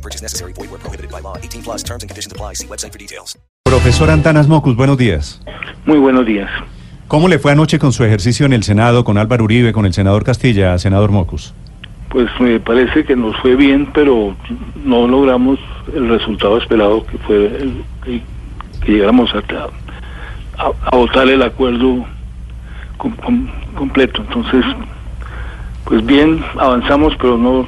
No purchase necessary. Void where prohibited by law. 18 plus terms and conditions apply. See website for details. Profesor Antanas Mocus, buenos días. Muy buenos días. ¿Cómo le fue anoche con su ejercicio en el Senado, con Álvaro Uribe, con el senador Castilla, senador Mocus? Pues me parece que nos fue bien, pero no logramos el resultado esperado, que fue el- que, que llegáramos a, a, a votar el acuerdo com- com- completo. Entonces, pues bien, avanzamos, pero no,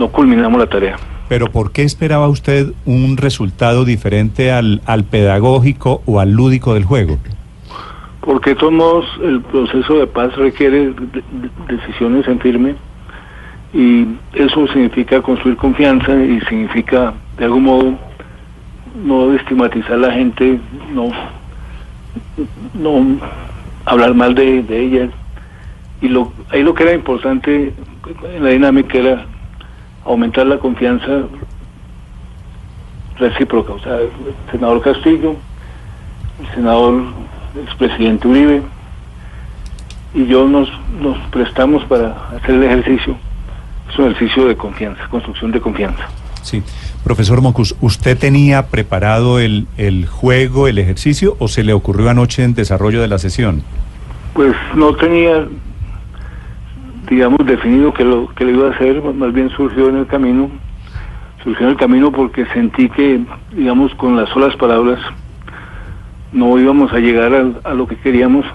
no culminamos la tarea. Pero ¿por qué esperaba usted un resultado diferente al, al pedagógico o al lúdico del juego? Porque de todos modos el proceso de paz requiere de- de- decisiones en firme y eso significa construir confianza y significa de algún modo no estigmatizar a la gente, no, no hablar mal de, de ella. Y lo, ahí lo que era importante en la dinámica era aumentar la confianza recíproca. O sea, el senador Castillo, el senador expresidente Uribe y yo nos, nos prestamos para hacer el ejercicio. Es un ejercicio de confianza, construcción de confianza. Sí. Profesor Mocus, ¿usted tenía preparado el, el juego, el ejercicio, o se le ocurrió anoche en desarrollo de la sesión? Pues no tenía, digamos, definido que lo que lo iba a hacer, más bien surgió en el camino. Surgió en el camino porque sentí que, digamos, con las solas palabras no íbamos a llegar al- a, lo que queríamos.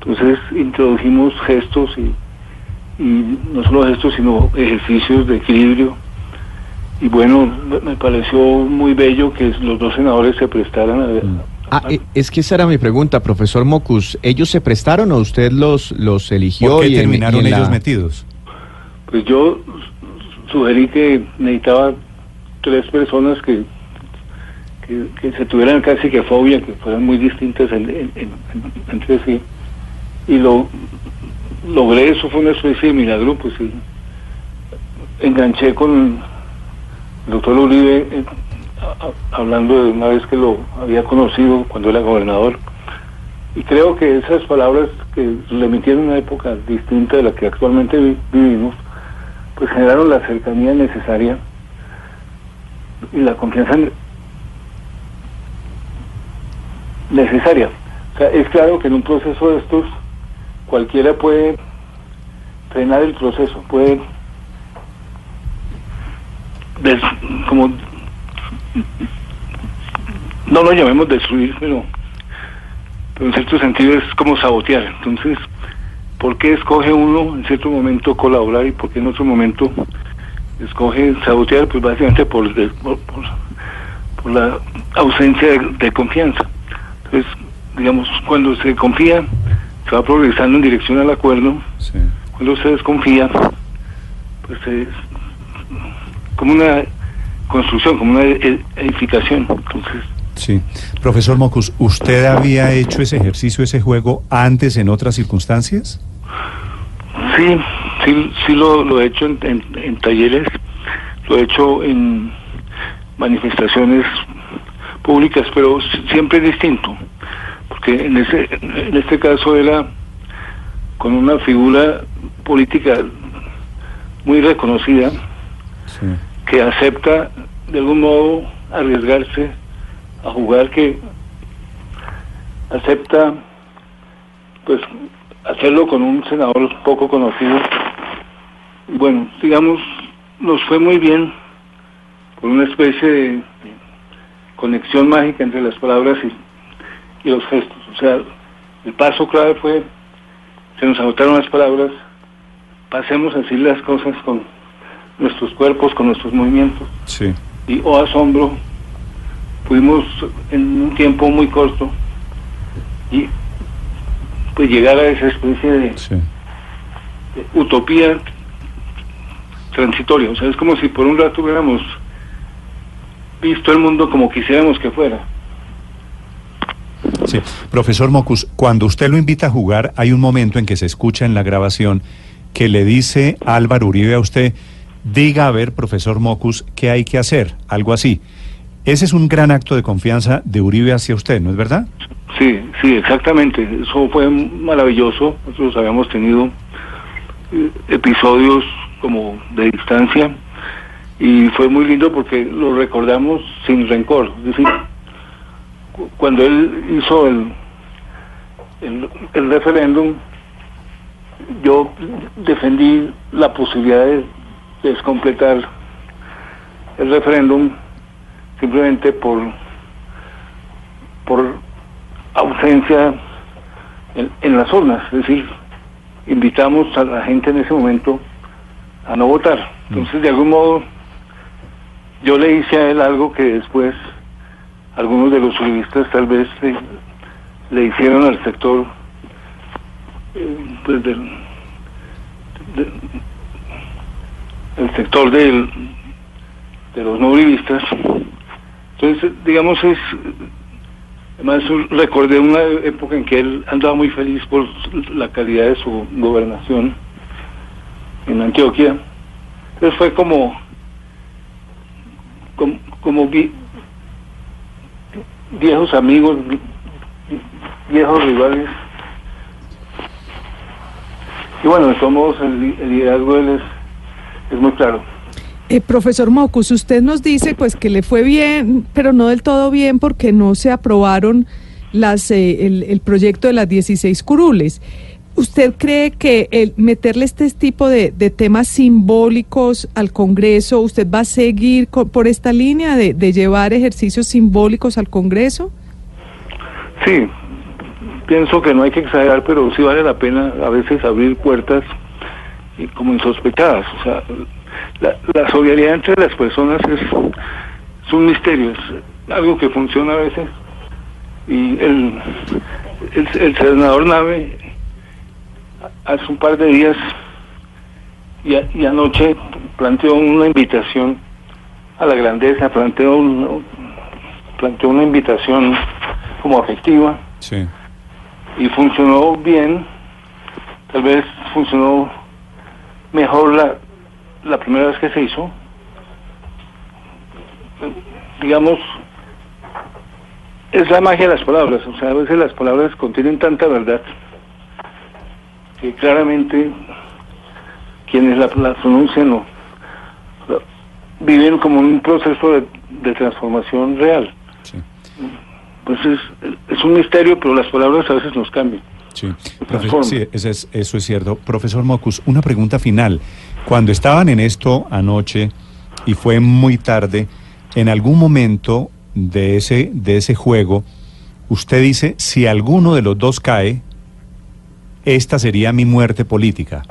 Entonces introdujimos gestos y, y no solo gestos, sino ejercicios de equilibrio. Y bueno, me pareció muy bello que los dos senadores se prestaran a, Ah, eh, es que esa era mi pregunta, profesor Mocus. ¿Ellos se prestaron o usted los, los eligió? ¿Por qué y en- terminaron y en la- ellos metidos? Pues yo sugerí que necesitaba tres personas que, que, que se tuvieran casi que fobia, que fueran muy distintas en- en- en- entre sí. Y lo logré, eso fue una especie de milagro, pues sí. Enganché con el doctor Uribe eh, hablando de una vez que lo había conocido cuando era gobernador. Y creo que esas palabras que le emitieron en una época distinta de la que actualmente vi- vivimos, pues generaron la cercanía necesaria y la confianza ne- necesaria. O sea, es claro que en un proceso de estos cualquiera puede frenar el proceso, puede des- como no lo llamemos destruir, pero, pero en cierto sentido es como sabotear. Entonces, ¿por qué escoge uno en cierto momento colaborar y por qué en otro momento escoge sabotear? Pues básicamente por, de- por, por- por la ausencia de, de confianza. Entonces, digamos, cuando se confía, se va progresando en dirección al acuerdo. Sí. Cuando se desconfía, pues es como una construcción, como una edificación. Entonces, Sí. Profesor Mocus, ¿usted había hecho ese ejercicio, ese juego antes en otras circunstancias? Sí, sí, sí lo, lo he hecho en, en- en talleres, lo he hecho en manifestaciones públicas, pero si- siempre distinto, porque en, ese, en este caso era con una figura política muy reconocida Sí. Que acepta de algún modo arriesgarse a jugar, que acepta pues hacerlo con un senador poco conocido. Bueno, digamos, nos fue muy bien por una especie de, conexión mágica entre las palabras y, y los gestos. O sea, el paso clave fue, se nos agotaron las palabras, pasemos a decir las cosas con nuestros cuerpos, con nuestros movimientos Sí. y oh asombro, pudimos en un tiempo muy corto y pues llegar a esa especie de, Sí. de utopía transitoria. O sea, es como si por un rato hubiéramos visto el mundo como quisiéramos que fuera. Sí, profesor Mocus, cuando usted lo invita a jugar, hay un momento en que se escucha en la grabación que le dice Álvaro Uribe a usted, diga a ver, profesor Mocus, qué hay que hacer, algo así. Ese es un gran acto de confianza de Uribe hacia usted, ¿no es verdad? Sí, sí, exactamente. Eso fue maravilloso. Nosotros habíamos tenido eh, episodios como de distancia y fue muy lindo porque lo recordamos sin rencor. Es decir, cu- cuando él hizo el, el, el referéndum, yo defendí la posibilidad de descompletar el referéndum simplemente por por ausencia en, en las urnas, es decir, invitamos a la gente en ese momento a no votar. Entonces, de algún modo, yo le hice a él algo que después algunos de los uribistas tal vez le, le hicieron al sector eh, pues del, de- el sector de los no. Entonces, digamos, es Además, recordé una época en que él andaba muy feliz por la calidad de su gobernación en Antioquia. Entonces fue como, como, como vi- viejos amigos, vi- viejos rivales. Y bueno, de todos modos, el, el liderazgo de él es, es muy claro. Eh, profesor Mocus, usted nos dice pues que le fue bien, pero no del todo bien porque no se aprobaron las, eh, el, el proyecto de las 16 curules. ¿Usted cree que el meterle este tipo de, de temas simbólicos al Congreso, usted va a seguir co- por esta línea de, de llevar ejercicios simbólicos al Congreso? Sí, pienso que no hay que exagerar, pero sí vale la pena a veces abrir puertas como insospechadas. O sea, la, la solidaridad entre las personas es, es un misterio, es algo que funciona a veces. Y el, el, el senador Nave hace un par de días y, a- y anoche planteó una invitación a la grandeza, planteó, un- planteó una invitación como afectiva Sí. y funcionó bien, tal vez funcionó mejor la, la primera vez que se hizo. Digamos, es la magia de las palabras, o sea, a veces las palabras contienen tanta verdad que claramente quienes la, la pronuncian o la- viven como un proceso de, de transformación real. Sí. Pues es, es un misterio, pero las palabras a veces nos cambian. Sí, Profe- transforma. sí, ese es- eso es cierto. Profesor Mocus, una pregunta final. Cuando estaban en esto anoche y fue muy tarde, en algún momento de ese, de ese juego, usted dice, si alguno de los dos cae, esta sería mi muerte política.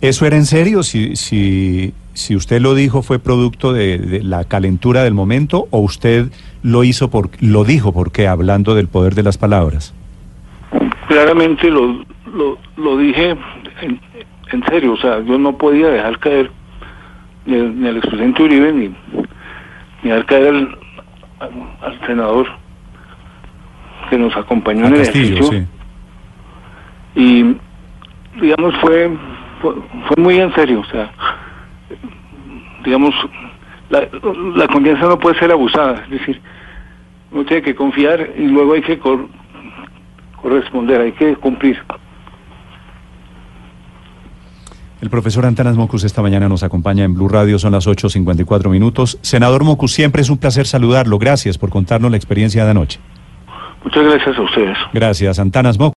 ¿Eso era en serio? Si, si, si usted lo dijo, ¿fue producto de, de la calentura del momento o usted lo hizo por, lo dijo porque hablando del poder de las palabras? Claramente lo, lo, lo dije en, en serio, o sea, yo no podía dejar caer ni, el- ni al expresidente Uribe ni, ni dejar caer al, al, al senador que nos acompañó en el Castillo, ejercicio. sí. Y, digamos, fue, fue, fue muy en serio, o sea, digamos, la, la confianza no puede ser abusada, es decir, uno tiene que confiar y luego hay que cor- corresponder, hay que cumplir. El profesor Antanas Mocus esta mañana nos acompaña en Blue Radio, son las 8.54 minutos. Senador Mocus, siempre es un placer saludarlo. Gracias por contarnos la experiencia de anoche. Muchas gracias a ustedes. Gracias, Antanas Mocus.